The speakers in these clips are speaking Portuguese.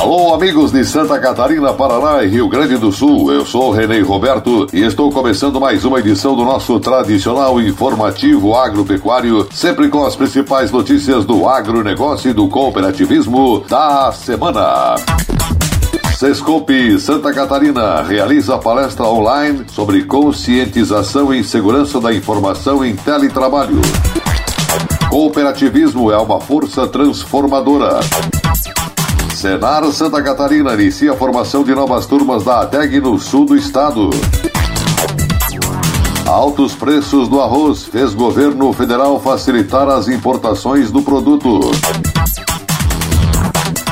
Alô, amigos de Santa Catarina, Paraná e Rio Grande do Sul. Eu sou Renê Roberto e estou começando mais uma edição do nosso tradicional informativo agropecuário, sempre com as principais notícias do agronegócio e do cooperativismo da semana. Sescope Santa Catarina realiza palestra online sobre conscientização e segurança da informação em teletrabalho. Cooperativismo é uma força transformadora. Senar Santa Catarina inicia a formação de novas turmas da ATEG no sul do estado. Altos preços do arroz fez governo federal facilitar as importações do produto.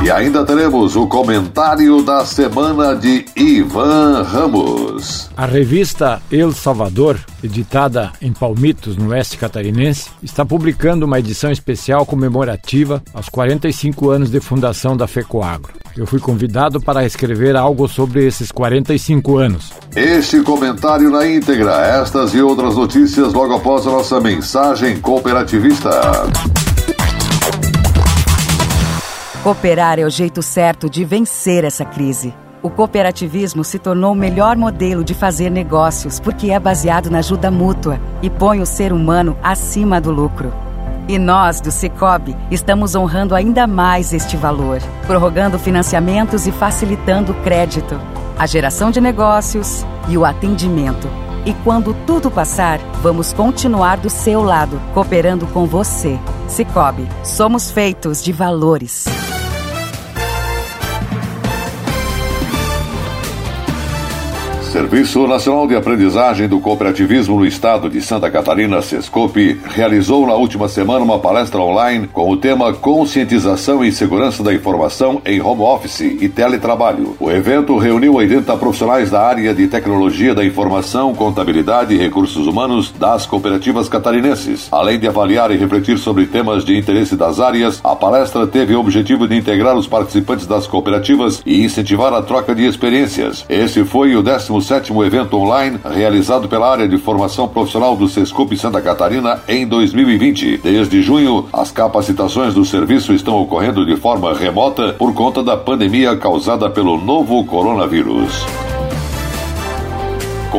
E ainda teremos o comentário da semana de Ivan Ramos. A revista El Salvador, editada em Palmitos, no oeste catarinense, está publicando uma edição especial comemorativa aos 45 anos de fundação da FECOAGRO. Eu fui convidado para escrever algo sobre esses 45 anos. Este comentário na íntegra, estas e outras notícias logo após a nossa mensagem cooperativista. Cooperar é o jeito certo de vencer essa crise. O cooperativismo se tornou o melhor modelo de fazer negócios porque é baseado na ajuda mútua e põe o ser humano acima do lucro. E nós, do Cicobi, estamos honrando ainda mais este valor, prorrogando financiamentos e facilitando o crédito, a geração de negócios e o atendimento. E quando tudo passar, vamos continuar do seu lado, cooperando com você. Cicobi, somos feitos de valores. Serviço Nacional de Aprendizagem do Cooperativismo no Estado de Santa Catarina, Sescope, realizou na última semana uma palestra online com o tema Conscientização e Segurança da Informação em Home Office e Teletrabalho. O evento reuniu 80 profissionais da área de tecnologia da informação, contabilidade e recursos humanos das cooperativas catarinenses. Além de avaliar e refletir sobre temas de interesse das áreas, a palestra teve o objetivo de integrar os participantes das cooperativas e incentivar a troca de experiências. Esse foi o 16 Sétimo evento online realizado pela área de formação profissional do Sescup Santa Catarina em 2020. Desde junho, as capacitações do serviço estão ocorrendo de forma remota por conta da pandemia causada pelo novo coronavírus.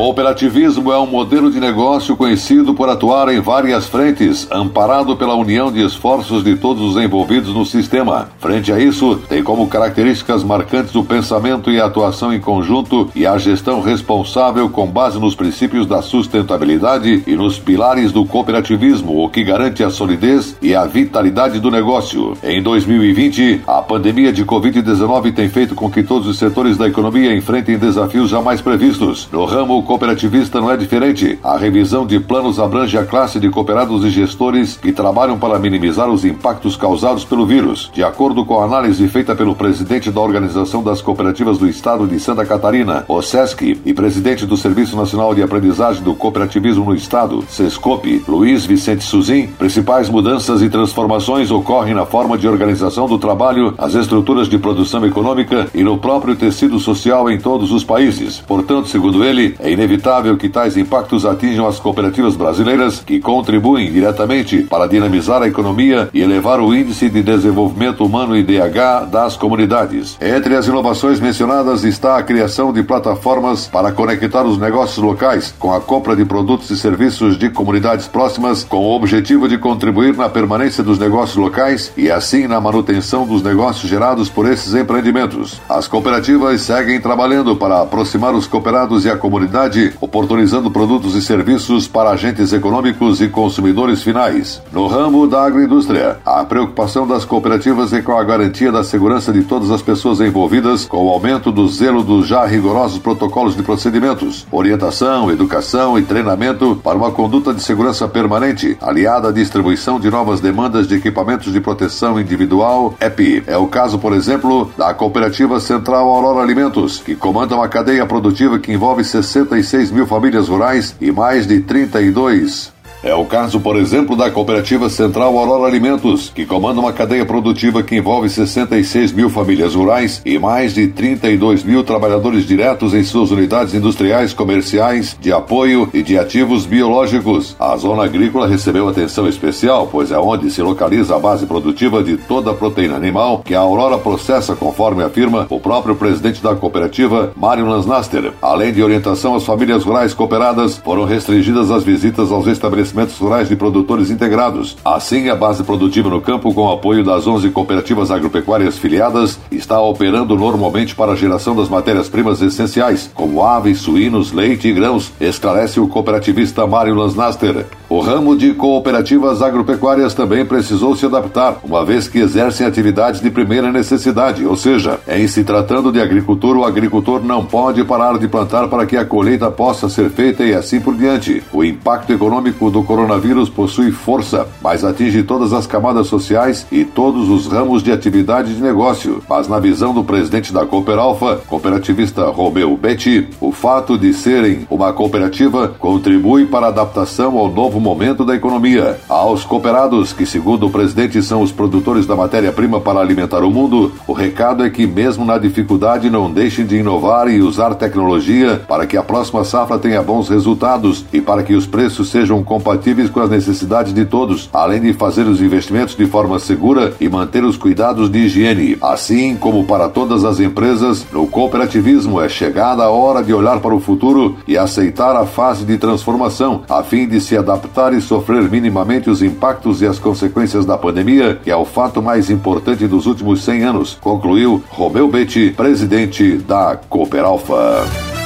Cooperativismo é um modelo de negócio conhecido por atuar em várias frentes, amparado pela união de esforços de todos os envolvidos no sistema. Frente a isso, tem como características marcantes o pensamento e a atuação em conjunto e a gestão responsável com base nos princípios da sustentabilidade e nos pilares do cooperativismo, o que garante a solidez e a vitalidade do negócio. Em 2020, a pandemia de Covid-19 tem feito com que todos os setores da economia enfrentem desafios jamais previstos. No ramo cooperativista não é diferente. A revisão de planos abrange a classe de cooperados e gestores que trabalham para minimizar os impactos causados pelo vírus. De acordo com a análise feita pelo presidente da Organização das Cooperativas do Estado de Santa Catarina, o SESC, e presidente do Serviço Nacional de Aprendizagem do Cooperativismo no Estado, SESCOP, Luiz Vicente Suzin, principais mudanças e transformações ocorrem na forma de organização do trabalho, as estruturas de produção econômica e no próprio tecido social em todos os países. Portanto, segundo ele, é inevitável que tais impactos atinjam as cooperativas brasileiras, que contribuem diretamente para dinamizar a economia e elevar o índice de desenvolvimento humano IDH das comunidades. Entre as inovações mencionadas está a criação de plataformas para conectar os negócios locais com a compra de produtos e serviços de comunidades próximas, com o objetivo de contribuir na permanência dos negócios locais e assim na manutenção dos negócios gerados por esses empreendimentos. As cooperativas seguem trabalhando para aproximar os cooperados e a comunidade, oportunizando produtos e serviços para agentes econômicos e consumidores finais. No ramo da agroindústria, a preocupação das cooperativas é com a garantia da segurança de todas as pessoas envolvidas, com o aumento do zelo dos já rigorosos protocolos de procedimentos, orientação, educação e treinamento para uma conduta de segurança permanente, aliada à distribuição de novas demandas de equipamentos de proteção individual, EPI. É o caso, por exemplo, da Cooperativa Central Aurora Alimentos, que comanda uma cadeia produtiva que envolve 66 mil famílias rurais e mais de 32 É o caso, por exemplo, da Cooperativa Central Aurora Alimentos, que comanda uma cadeia produtiva que envolve 66 mil famílias rurais e mais de 32 mil trabalhadores diretos em suas unidades industriais, comerciais, de apoio e de ativos biológicos. A zona agrícola recebeu atenção especial, pois é onde se localiza a base produtiva de toda a proteína animal que a Aurora processa, conforme afirma o próprio presidente da cooperativa, Mário Lansnaster. Além de orientação às famílias rurais cooperadas, foram restringidas as visitas aos estabelecimentos rurais de produtores integrados. Assim, a base produtiva no campo, com o apoio das 11 cooperativas agropecuárias filiadas, está operando normalmente para a geração das matérias-primas essenciais, como aves, suínos, leite e grãos, esclarece o cooperativista Mário Lansnaster. O ramo de cooperativas agropecuárias também precisou se adaptar, uma vez que exercem atividades de primeira necessidade, ou seja, em se tratando de agricultor, o agricultor não pode parar de plantar para que a colheita possa ser feita e assim por diante. O impacto econômico do coronavírus possui força, mas atinge todas as camadas sociais e todos os ramos de atividade de negócio. Mas na visão do presidente da Cooperalfa, cooperativista Romeu Betti, o fato de serem uma cooperativa contribui para a adaptação ao novo momento da economia. Aos cooperados, que segundo o presidente são os produtores da matéria-prima para alimentar o mundo, o recado é que mesmo na dificuldade não deixem de inovar e usar tecnologia para que a próxima safra tenha bons resultados e para que os preços sejam compatíveis com as necessidades de todos, além de fazer os investimentos de forma segura e manter os cuidados de higiene. Assim como para todas as empresas, no cooperativismo é chegada a hora de olhar para o futuro e aceitar a fase de transformação, a fim de se adaptar e sofrer minimamente os impactos e as consequências da pandemia, que é o fato mais importante dos últimos 100 anos, concluiu Romeu Betti, presidente da Cooperalfa.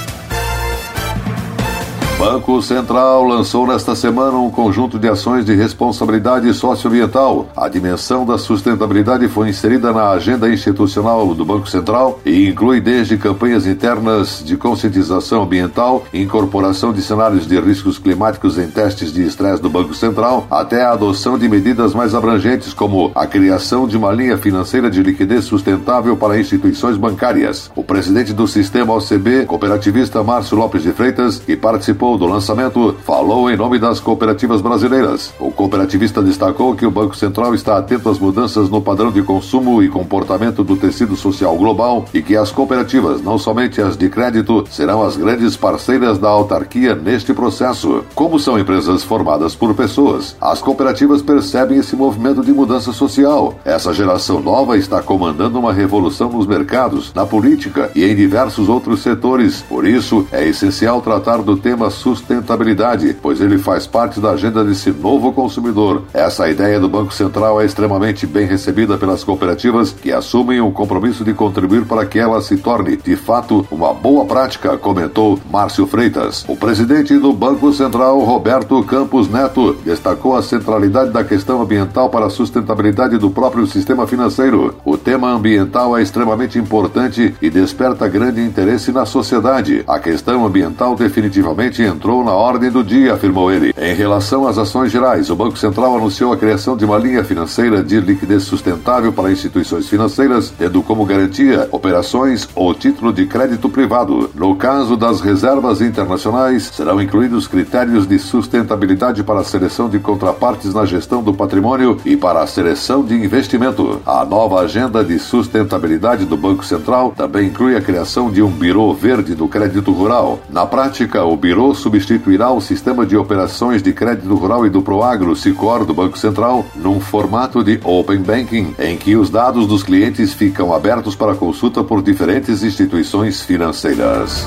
Banco Central lançou nesta semana um conjunto de ações de responsabilidade socioambiental. A dimensão da sustentabilidade foi inserida na agenda institucional do Banco Central e inclui desde campanhas internas de conscientização ambiental, incorporação de cenários de riscos climáticos em testes de estresse do Banco Central, até a adoção de medidas mais abrangentes, como a criação de uma linha financeira de liquidez sustentável para instituições bancárias. O presidente do sistema OCB, cooperativista Márcio Lopes de Freitas, que participou do lançamento, falou em nome das cooperativas brasileiras. O cooperativista destacou que o Banco Central está atento às mudanças no padrão de consumo e comportamento do tecido social global e que as cooperativas, não somente as de crédito, serão as grandes parceiras da autarquia neste processo. Como são empresas formadas por pessoas, as cooperativas percebem esse movimento de mudança social. Essa geração nova está comandando uma revolução nos mercados, na política e em diversos outros setores. Por isso, é essencial tratar do tema sustentabilidade, pois ele faz parte da agenda desse novo consumidor. Essa ideia do Banco Central é extremamente bem recebida pelas cooperativas que assumem o compromisso de contribuir para que ela se torne, de fato, uma boa prática, comentou Márcio Freitas. O presidente do Banco Central, Roberto Campos Neto, destacou a centralidade da questão ambiental para a sustentabilidade do próprio sistema financeiro. O tema ambiental é extremamente importante e desperta grande interesse na sociedade. A questão ambiental definitivamente entrou na ordem do dia, afirmou ele. Em relação às ações gerais, o Banco Central anunciou a criação de uma linha financeira de liquidez sustentável para instituições financeiras, tendo como garantia operações ou título de crédito privado. No caso das reservas internacionais, serão incluídos critérios de sustentabilidade para a seleção de contrapartes na gestão do patrimônio e para a seleção de investimento. A nova agenda de sustentabilidade do Banco Central também inclui a criação de um Biro Verde do Crédito Rural. Na prática, o Substituirá o sistema de operações de crédito rural e do Proagro Sicor do Banco Central num formato de Open Banking, em que os dados dos clientes ficam abertos para consulta por diferentes instituições financeiras.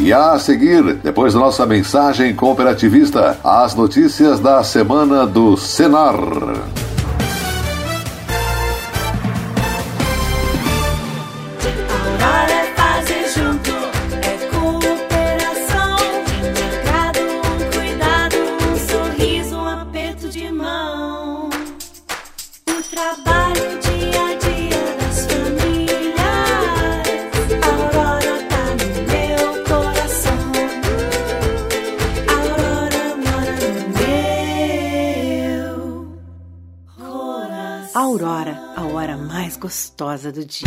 E a seguir, depois da nossa mensagem cooperativista, as notícias da semana do Senar. Gostosa do dia.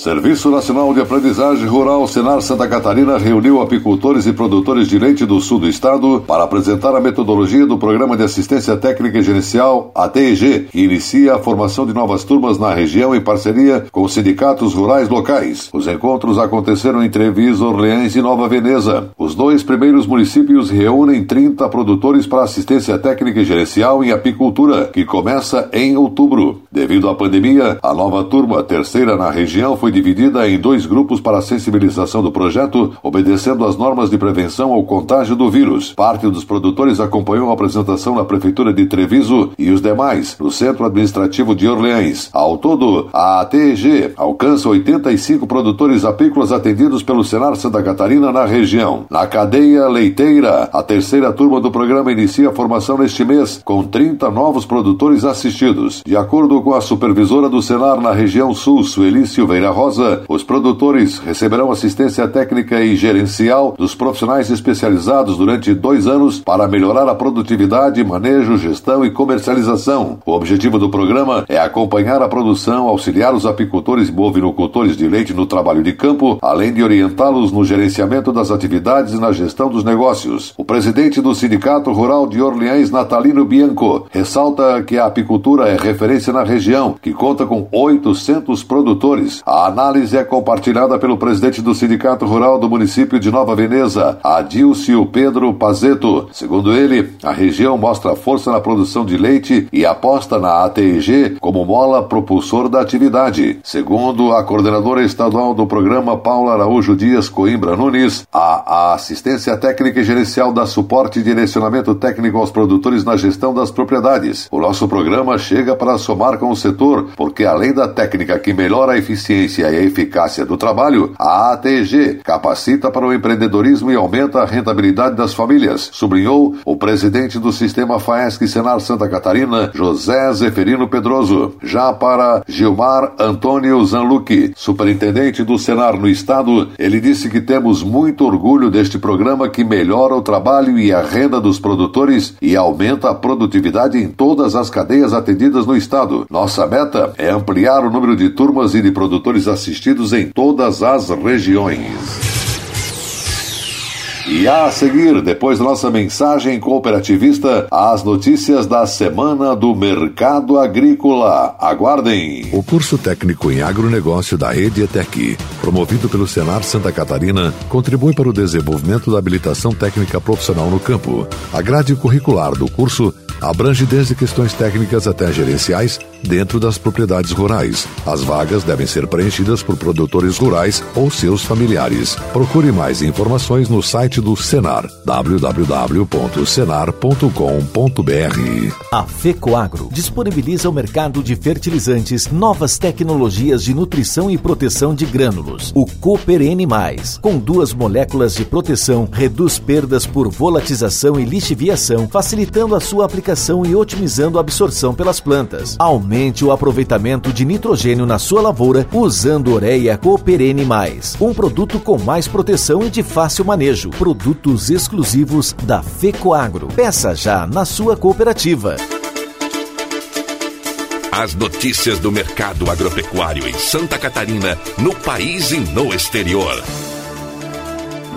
Serviço Nacional de Aprendizagem Rural Senar Santa Catarina reuniu apicultores e produtores de leite do sul do estado para apresentar a metodologia do Programa de Assistência Técnica e Gerencial ATEG, que inicia a formação de novas turmas na região em parceria com sindicatos rurais locais. Os encontros aconteceram em Treviso, Orleans e Nova Veneza. Os dois primeiros municípios reúnem 30 produtores para assistência técnica e gerencial em apicultura, que começa em outubro. Devido à pandemia, a nova turma, terceira na região, foi dividida em dois grupos para a sensibilização do projeto, obedecendo às normas de prevenção ao contágio do vírus. Parte dos produtores acompanhou a apresentação na Prefeitura de Treviso e os demais no Centro Administrativo de Orleans. Ao todo, a ATG alcança 85 produtores apícolas atendidos pelo Senar Santa Catarina na região. Na cadeia leiteira, a terceira turma do programa inicia a formação neste mês, com 30 novos produtores assistidos. De acordo com a supervisora do Senar na região sul, Sueli Silveira Rosa, os produtores receberão assistência técnica e gerencial dos profissionais especializados durante dois anos para melhorar a produtividade, manejo, gestão e comercialização. O objetivo do programa é acompanhar a produção, auxiliar os apicultores e bovinocultores de leite no trabalho de campo, além de orientá-los no gerenciamento das atividades e na gestão dos negócios. O presidente do Sindicato Rural de Orleans, Natalino Bianco, ressalta que a apicultura é referência na região, que conta com 800 produtores. A análise é compartilhada pelo presidente do Sindicato Rural do município de Nova Veneza, Adilcio Pedro Pazeto. Segundo ele, a região mostra força na produção de leite e aposta na ATG como mola propulsor da atividade. Segundo a coordenadora estadual do programa, Paula Araújo Dias Coimbra Nunes, a, assistência técnica e gerencial dá suporte e direcionamento técnico aos produtores na gestão das propriedades. O nosso programa chega para somar com o setor, porque além da técnica que melhora a eficiência e a eficácia do trabalho, a ATG capacita para o empreendedorismo e aumenta a rentabilidade das famílias, sublinhou o presidente do sistema FAESC Senar Santa Catarina, José Zeferino Pedroso. Já para Gilmar Antônio Zanlucci, superintendente do Senar no estado, ele disse que temos muito orgulho deste programa que melhora o trabalho e a renda dos produtores e aumenta a produtividade em todas as cadeias atendidas no estado. Nossa meta é ampliar o número de turmas e de produtores assistidos em todas as regiões. E a seguir, depois da nossa mensagem cooperativista, as notícias da semana do mercado agrícola. Aguardem! O curso técnico em agronegócio da Rede ETEC, promovido pelo Senar Santa Catarina, contribui para o desenvolvimento da habilitação técnica profissional no campo. A grade curricular do curso abrange desde questões técnicas até gerenciais dentro das propriedades rurais. As vagas devem ser preenchidas por produtores rurais ou seus familiares. Procure mais informações no site do Senar www.senar.com.br. A FECOAGRO disponibiliza o mercado de fertilizantes, novas tecnologias de nutrição e proteção de grânulos. O Cooper N+, com duas moléculas de proteção, reduz perdas por volatização e lixiviação, facilitando a sua aplicação e otimizando a absorção pelas plantas. Aumente o aproveitamento de nitrogênio na sua lavoura usando Ureia Cooper N+, um produto com mais proteção e de fácil manejo. Produtos exclusivos da FECOAGRO. Peça já na sua cooperativa. As notícias do mercado agropecuário em Santa Catarina, no país e no exterior.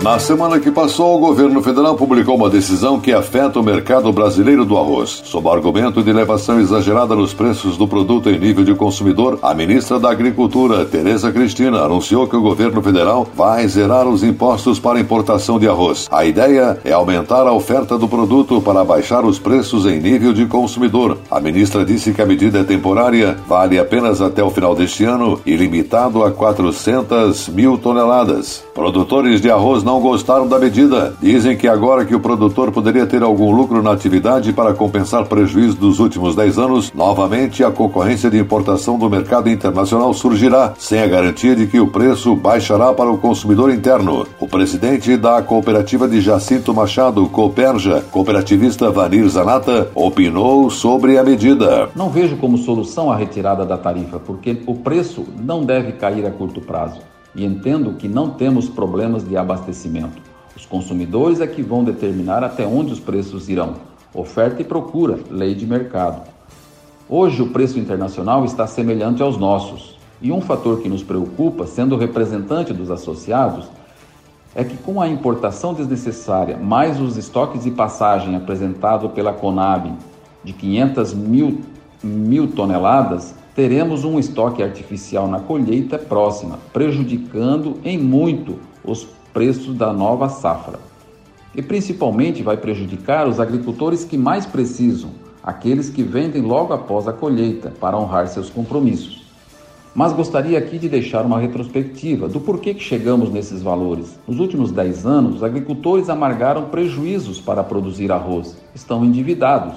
Na semana que passou, o governo federal publicou uma decisão que afeta o mercado brasileiro do arroz. Sob argumento de elevação exagerada nos preços do produto em nível de consumidor, a ministra da Agricultura, Tereza Cristina, anunciou que o governo federal vai zerar os impostos para importação de arroz. A ideia é aumentar a oferta do produto para baixar os preços em nível de consumidor. A ministra disse que a medida é temporária, vale apenas até o final deste ano e limitado a 400 mil toneladas. Produtores de arroz não gostaram da medida. Dizem que agora que o produtor poderia ter algum lucro na atividade para compensar prejuízos dos últimos 10 anos, novamente a concorrência de importação do mercado internacional surgirá, sem a garantia de que o preço baixará para o consumidor interno. O presidente da cooperativa de Jacinto Machado, Cooperja, cooperativista Vanir Zanata, opinou sobre a medida. Não vejo como solução a retirada da tarifa, porque o preço não deve cair a curto prazo e entendo que não temos problemas de abastecimento. Os consumidores é que vão determinar até onde os preços irão. Oferta e procura, lei de mercado. Hoje o preço internacional está semelhante aos nossos. E um fator que nos preocupa, sendo representante dos associados, é que com a importação desnecessária, mais os estoques de passagem apresentado pela Conab de 500 mil, mil toneladas, teremos um estoque artificial na colheita próxima, prejudicando em muito os preços da nova safra. E principalmente vai prejudicar os agricultores que mais precisam, aqueles que vendem logo após a colheita para honrar seus compromissos. Mas gostaria aqui de deixar uma retrospectiva do porquê que chegamos nesses valores. Nos últimos 10 anos, os agricultores amargaram prejuízos para produzir arroz, estão endividados.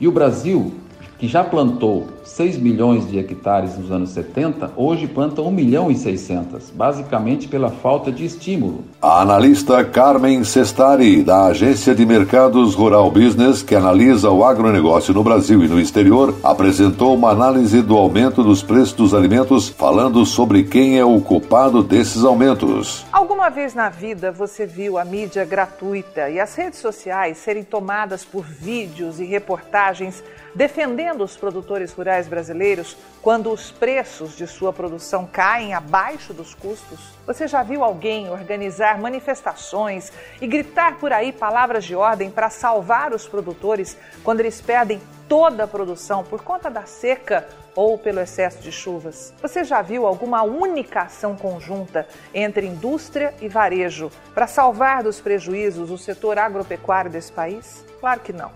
E o Brasil que já plantou 6 milhões de hectares nos anos 70, hoje planta 1 milhão e 600, basicamente pela falta de estímulo. A analista Carmen Sestari, da Agência de Mercados Rural Business, que analisa o agronegócio no Brasil e no exterior, apresentou uma análise do aumento dos preços dos alimentos, falando sobre quem é o culpado desses aumentos. Alguma vez na vida você viu a mídia gratuita e as redes sociais serem tomadas por vídeos e reportagens defendendo os produtores rurais brasileiros quando os preços de sua produção caem abaixo dos custos? Você já viu alguém organizar manifestações e gritar por aí palavras de ordem para salvar os produtores quando eles perdem toda a produção por conta da seca ou pelo excesso de chuvas? Você já viu alguma única ação conjunta entre indústria e varejo para salvar dos prejuízos o setor agropecuário desse país? Claro que não.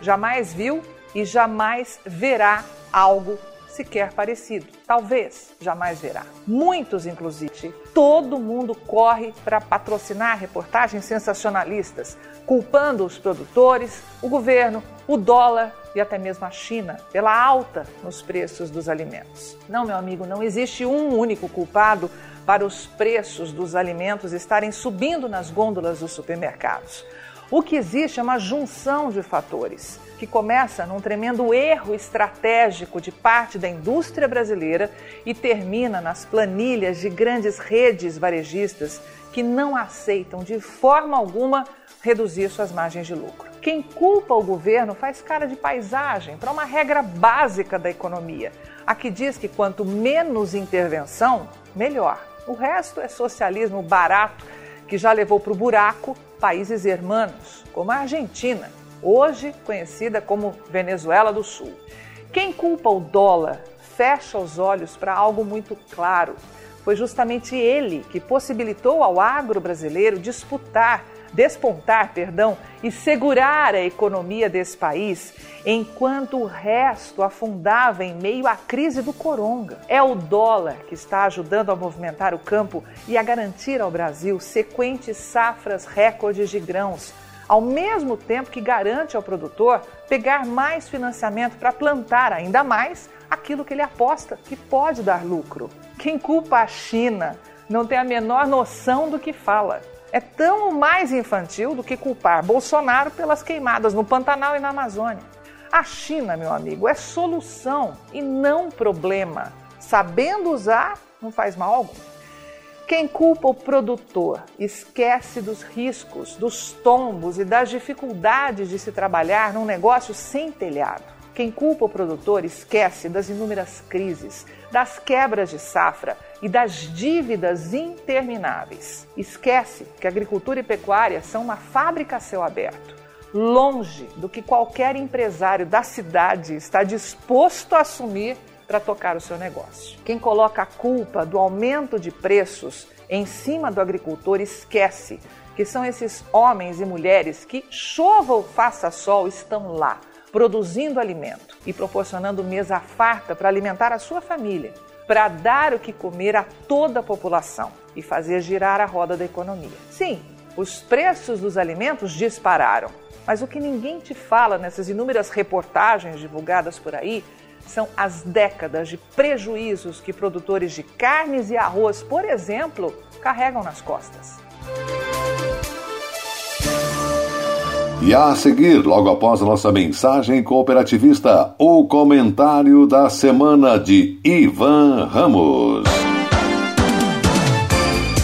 Jamais viu e jamais verá algo sequer parecido. Talvez jamais verá. Muitos, inclusive. Todo mundo corre para patrocinar reportagens sensacionalistas, culpando os produtores, o governo, o dólar e até mesmo a China pela alta nos preços dos alimentos. Não, meu amigo, não existe um único culpado para os preços dos alimentos estarem subindo nas gôndolas dos supermercados. O que existe é uma junção de fatores que começa num tremendo erro estratégico de parte da indústria brasileira e termina nas planilhas de grandes redes varejistas que não aceitam de forma alguma reduzir suas margens de lucro. Quem culpa o governo faz cara de paisagem para uma regra básica da economia, a que diz que quanto menos intervenção, melhor. O resto é socialismo barato que já levou para o buraco países hermanos, como a Argentina, hoje conhecida como Venezuela do Sul. Quem culpa o dólar fecha os olhos para algo muito claro. Foi justamente ele que possibilitou ao agro brasileiro disputar, despontar, perdão, e segurar a economia desse país, enquanto o resto afundava em meio à crise do coronga. É o dólar que está ajudando a movimentar o campo e a garantir ao Brasil sequentes safras recordes de grãos ao mesmo tempo que garante ao produtor pegar mais financiamento para plantar ainda mais aquilo que ele aposta que pode dar lucro. Quem culpa a China não tem a menor noção do que fala. É tão mais infantil do que culpar Bolsonaro pelas queimadas no Pantanal e na Amazônia. A China, meu amigo, é solução e não problema. Sabendo usar, não faz mal algum. Quem culpa o produtor esquece dos riscos, dos tombos e das dificuldades de se trabalhar num negócio sem telhado. Quem culpa o produtor esquece das inúmeras crises, das quebras de safra e das dívidas intermináveis. Esquece que agricultura e pecuária são uma fábrica a céu aberto, longe do que qualquer empresário da cidade está disposto a assumir para tocar o seu negócio. Quem coloca a culpa do aumento de preços em cima do agricultor esquece que são esses homens e mulheres que, chova ou faça sol, estão lá, produzindo alimento e proporcionando mesa farta para alimentar a sua família, para dar o que comer a toda a população e fazer girar a roda da economia. Sim, os preços dos alimentos dispararam, mas o que ninguém te fala nessas inúmeras reportagens divulgadas por aí são as décadas de prejuízos que produtores de carnes e arroz, por exemplo, carregam nas costas. E a seguir, logo após a nossa mensagem cooperativista, o comentário da semana de Ivan Ramos.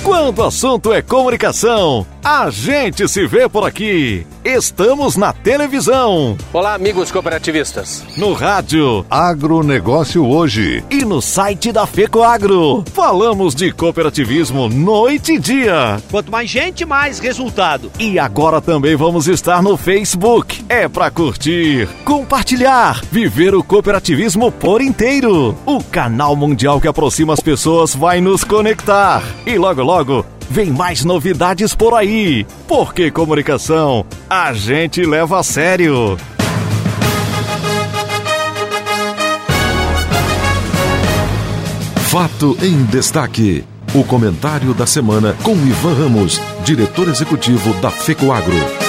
Quando o assunto é comunicação, a gente se vê por aqui. Estamos na televisão. Olá, amigos cooperativistas. No rádio. Agronegócio hoje. E no site da FECOAGro. Falamos de cooperativismo noite e dia. Quanto mais gente, mais resultado. E agora também vamos estar no Facebook. É para curtir, compartilhar, viver o cooperativismo por inteiro. O canal mundial que aproxima as pessoas vai nos conectar. E logo, logo Vem mais novidades por aí, porque comunicação a gente leva a sério. Fato em destaque. O comentário da semana com Ivan Ramos, diretor executivo da FECOAGRO.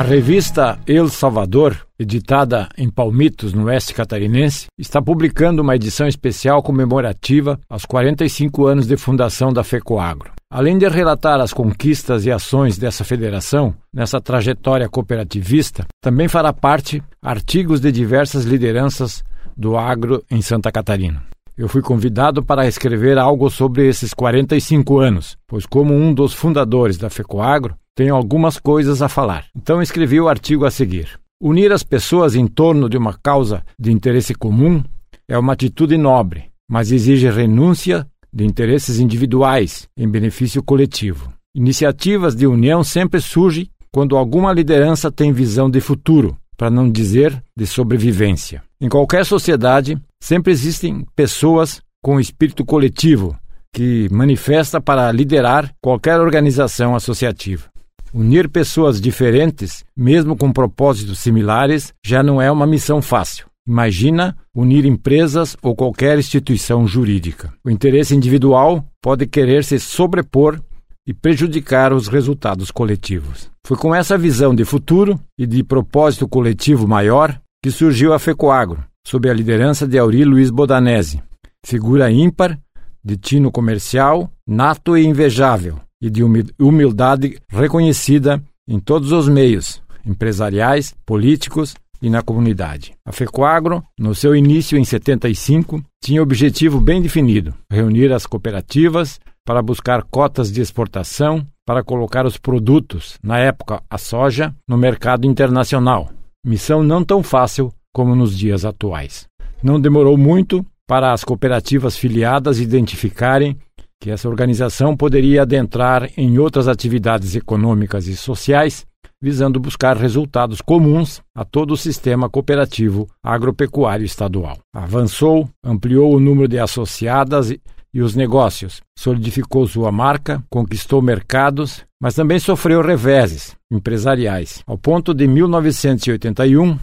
A revista El Salvador, editada em Palmitos, no oeste catarinense, está publicando uma edição especial comemorativa aos 45 anos de fundação da FECOAGRO. Além de relatar as conquistas e ações dessa federação nessa trajetória cooperativista, também fará parte artigos de diversas lideranças do agro em Santa Catarina. Eu fui convidado para escrever algo sobre esses 45 anos, pois, como um dos fundadores da FECOAGRO, tenho algumas coisas a falar. Então escrevi o artigo a seguir. Unir as pessoas em torno de uma causa de interesse comum é uma atitude nobre, mas exige renúncia de interesses individuais em benefício coletivo. Iniciativas de união sempre surgem quando alguma liderança tem visão de futuro, para não dizer de sobrevivência. Em qualquer sociedade, sempre existem pessoas com espírito coletivo que manifesta para liderar qualquer organização associativa. Unir pessoas diferentes, mesmo com propósitos similares, já não é uma missão fácil. Imagina unir empresas ou qualquer instituição jurídica. O interesse individual pode querer se sobrepor e prejudicar os resultados coletivos. Foi com essa visão de futuro e de propósito coletivo maior que surgiu a FECOAGRO, sob a liderança de Auri Luiz Bodanese, figura ímpar, de tino comercial, nato e invejável, e de humildade reconhecida em todos os meios empresariais, políticos e na comunidade. A FECOAGRO, no seu início em 75, tinha objetivo bem definido: reunir as cooperativas para buscar cotas de exportação para colocar os produtos, na época a soja, no mercado internacional. Missão não tão fácil como nos dias atuais. Não demorou muito para as cooperativas filiadas identificarem que essa organização poderia adentrar em outras atividades econômicas e sociais, visando buscar resultados comuns a todo o sistema cooperativo agropecuário estadual. Avançou, ampliou o número de associadas e os negócios, solidificou sua marca, conquistou mercados, mas também sofreu reveses empresariais, ao ponto de 1981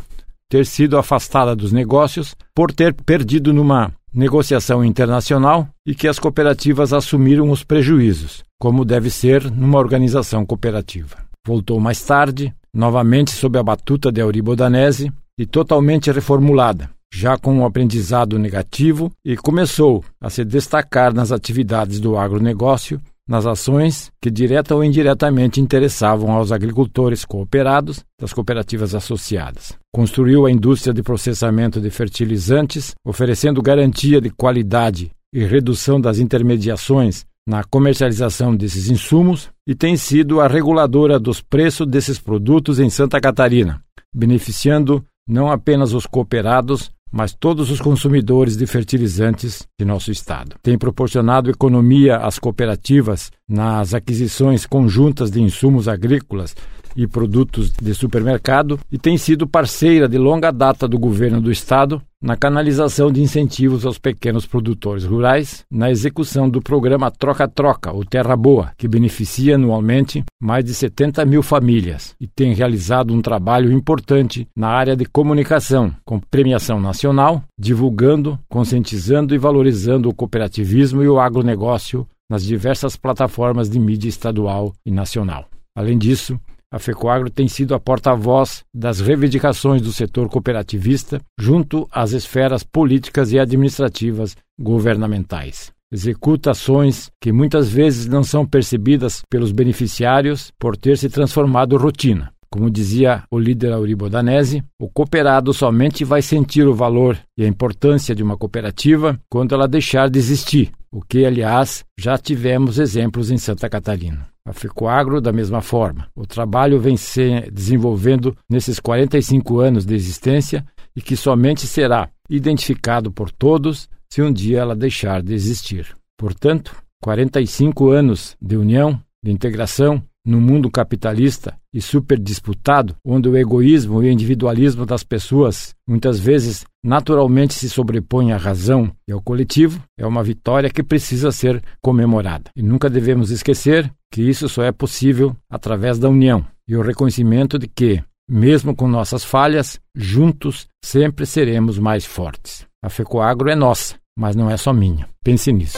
ter sido afastada dos negócios por ter perdido numa negociação internacional e que as cooperativas assumiram os prejuízos, como deve ser numa organização cooperativa. Voltou mais tarde, novamente sob a batuta de Auribo Danese e totalmente reformulada, já com um aprendizado negativo e começou a se destacar nas atividades do agronegócio nas ações que direta ou indiretamente interessavam aos agricultores cooperados das cooperativas associadas. Construiu a indústria de processamento de fertilizantes, oferecendo garantia de qualidade e redução das intermediações na comercialização desses insumos e tem sido a reguladora dos preços desses produtos em Santa Catarina, beneficiando não apenas os cooperados, mas todos os consumidores de fertilizantes de nosso estado. Tem proporcionado economia às cooperativas nas aquisições conjuntas de insumos agrícolas e produtos de supermercado e tem sido parceira de longa data do governo do estado na canalização de incentivos aos pequenos produtores rurais, na execução do programa Troca-Troca, o Terra Boa, que beneficia anualmente mais de 70 mil famílias e tem realizado um trabalho importante na área de comunicação, com premiação nacional, divulgando, conscientizando e valorizando o cooperativismo e o agronegócio nas diversas plataformas de mídia estadual e nacional. Além disso, a FECOAGRO tem sido a porta-voz das reivindicações do setor cooperativista junto às esferas políticas e administrativas governamentais. Executa ações que muitas vezes não são percebidas pelos beneficiários por ter se transformado rotina. Como dizia o líder Danese, o cooperado somente vai sentir o valor e a importância de uma cooperativa quando ela deixar de existir, o que, aliás, já tivemos exemplos em Santa Catarina. A Ficoagro, da mesma forma. O trabalho vem se desenvolvendo nesses 45 anos de existência e que somente será identificado por todos se um dia ela deixar de existir. Portanto, 45 anos de união, de integração, no mundo capitalista e super disputado, onde o egoísmo e o individualismo das pessoas muitas vezes naturalmente se sobrepõem à razão e ao coletivo, é uma vitória que precisa ser comemorada. E nunca devemos esquecer que isso só é possível através da união e o reconhecimento de que, mesmo com nossas falhas, juntos sempre seremos mais fortes. A FECOAGRO é nossa, mas não é só minha. Pense nisso.